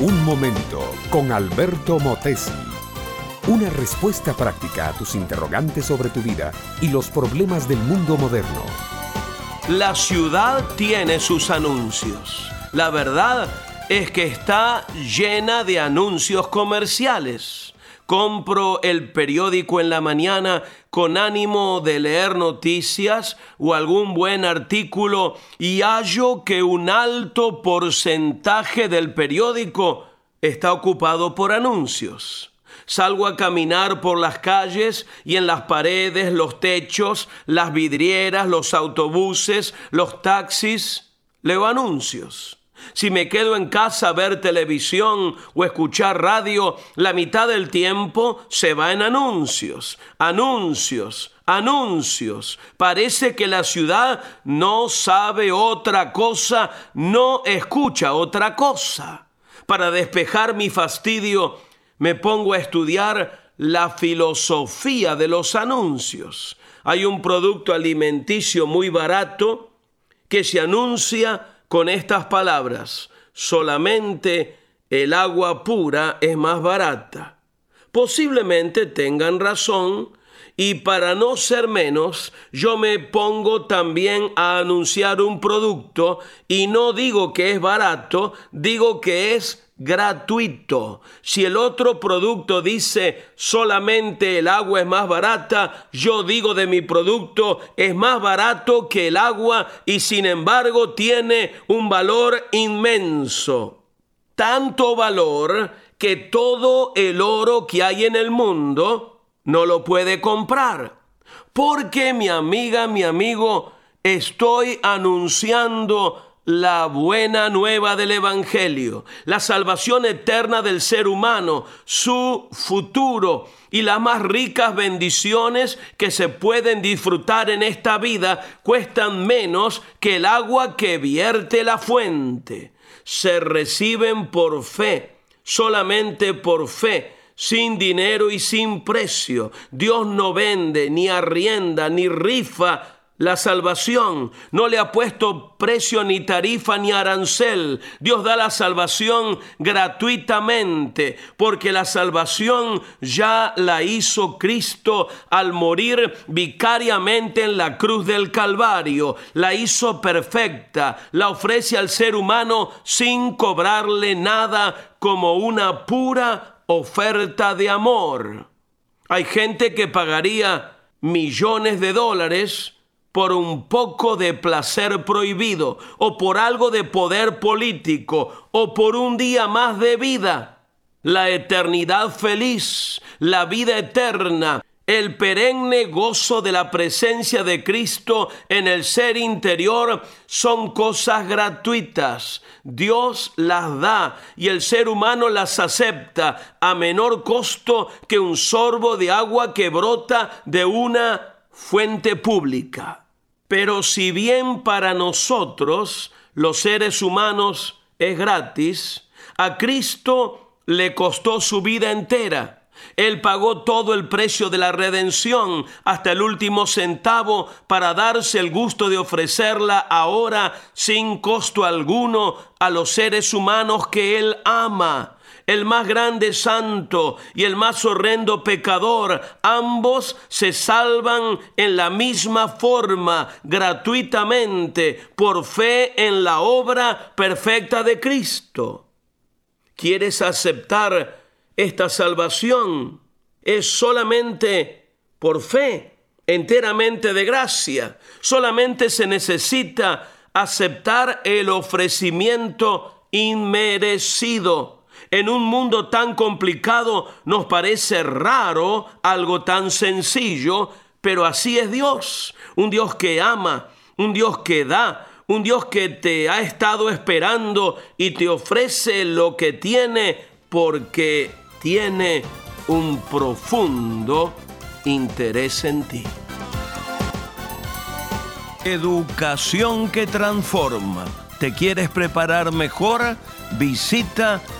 Un momento con Alberto Motesi. Una respuesta práctica a tus interrogantes sobre tu vida y los problemas del mundo moderno. La ciudad tiene sus anuncios. La verdad es que está llena de anuncios comerciales. Compro el periódico en la mañana con ánimo de leer noticias o algún buen artículo y hallo que un alto porcentaje del periódico está ocupado por anuncios. Salgo a caminar por las calles y en las paredes, los techos, las vidrieras, los autobuses, los taxis, leo anuncios. Si me quedo en casa a ver televisión o escuchar radio, la mitad del tiempo se va en anuncios, anuncios, anuncios. Parece que la ciudad no sabe otra cosa, no escucha otra cosa. Para despejar mi fastidio, me pongo a estudiar la filosofía de los anuncios. Hay un producto alimenticio muy barato que se anuncia con estas palabras, solamente el agua pura es más barata. Posiblemente tengan razón y para no ser menos, yo me pongo también a anunciar un producto y no digo que es barato, digo que es gratuito. Si el otro producto dice solamente el agua es más barata, yo digo de mi producto es más barato que el agua y sin embargo tiene un valor inmenso. Tanto valor que todo el oro que hay en el mundo no lo puede comprar. Porque mi amiga, mi amigo, estoy anunciando la buena nueva del Evangelio, la salvación eterna del ser humano, su futuro y las más ricas bendiciones que se pueden disfrutar en esta vida cuestan menos que el agua que vierte la fuente. Se reciben por fe, solamente por fe sin dinero y sin precio. Dios no vende, ni arrienda, ni rifa la salvación no le ha puesto precio ni tarifa ni arancel. Dios da la salvación gratuitamente porque la salvación ya la hizo Cristo al morir vicariamente en la cruz del Calvario. La hizo perfecta, la ofrece al ser humano sin cobrarle nada como una pura oferta de amor. Hay gente que pagaría millones de dólares por un poco de placer prohibido, o por algo de poder político, o por un día más de vida. La eternidad feliz, la vida eterna, el perenne gozo de la presencia de Cristo en el ser interior son cosas gratuitas. Dios las da y el ser humano las acepta a menor costo que un sorbo de agua que brota de una fuente pública. Pero si bien para nosotros, los seres humanos, es gratis, a Cristo le costó su vida entera. Él pagó todo el precio de la redención hasta el último centavo para darse el gusto de ofrecerla ahora sin costo alguno a los seres humanos que Él ama el más grande santo y el más horrendo pecador, ambos se salvan en la misma forma, gratuitamente, por fe en la obra perfecta de Cristo. ¿Quieres aceptar esta salvación? Es solamente por fe, enteramente de gracia. Solamente se necesita aceptar el ofrecimiento inmerecido en un mundo tan complicado nos parece raro algo tan sencillo, pero así es Dios, un Dios que ama, un Dios que da, un Dios que te ha estado esperando y te ofrece lo que tiene porque tiene un profundo interés en ti. Educación que transforma. ¿Te quieres preparar mejor? Visita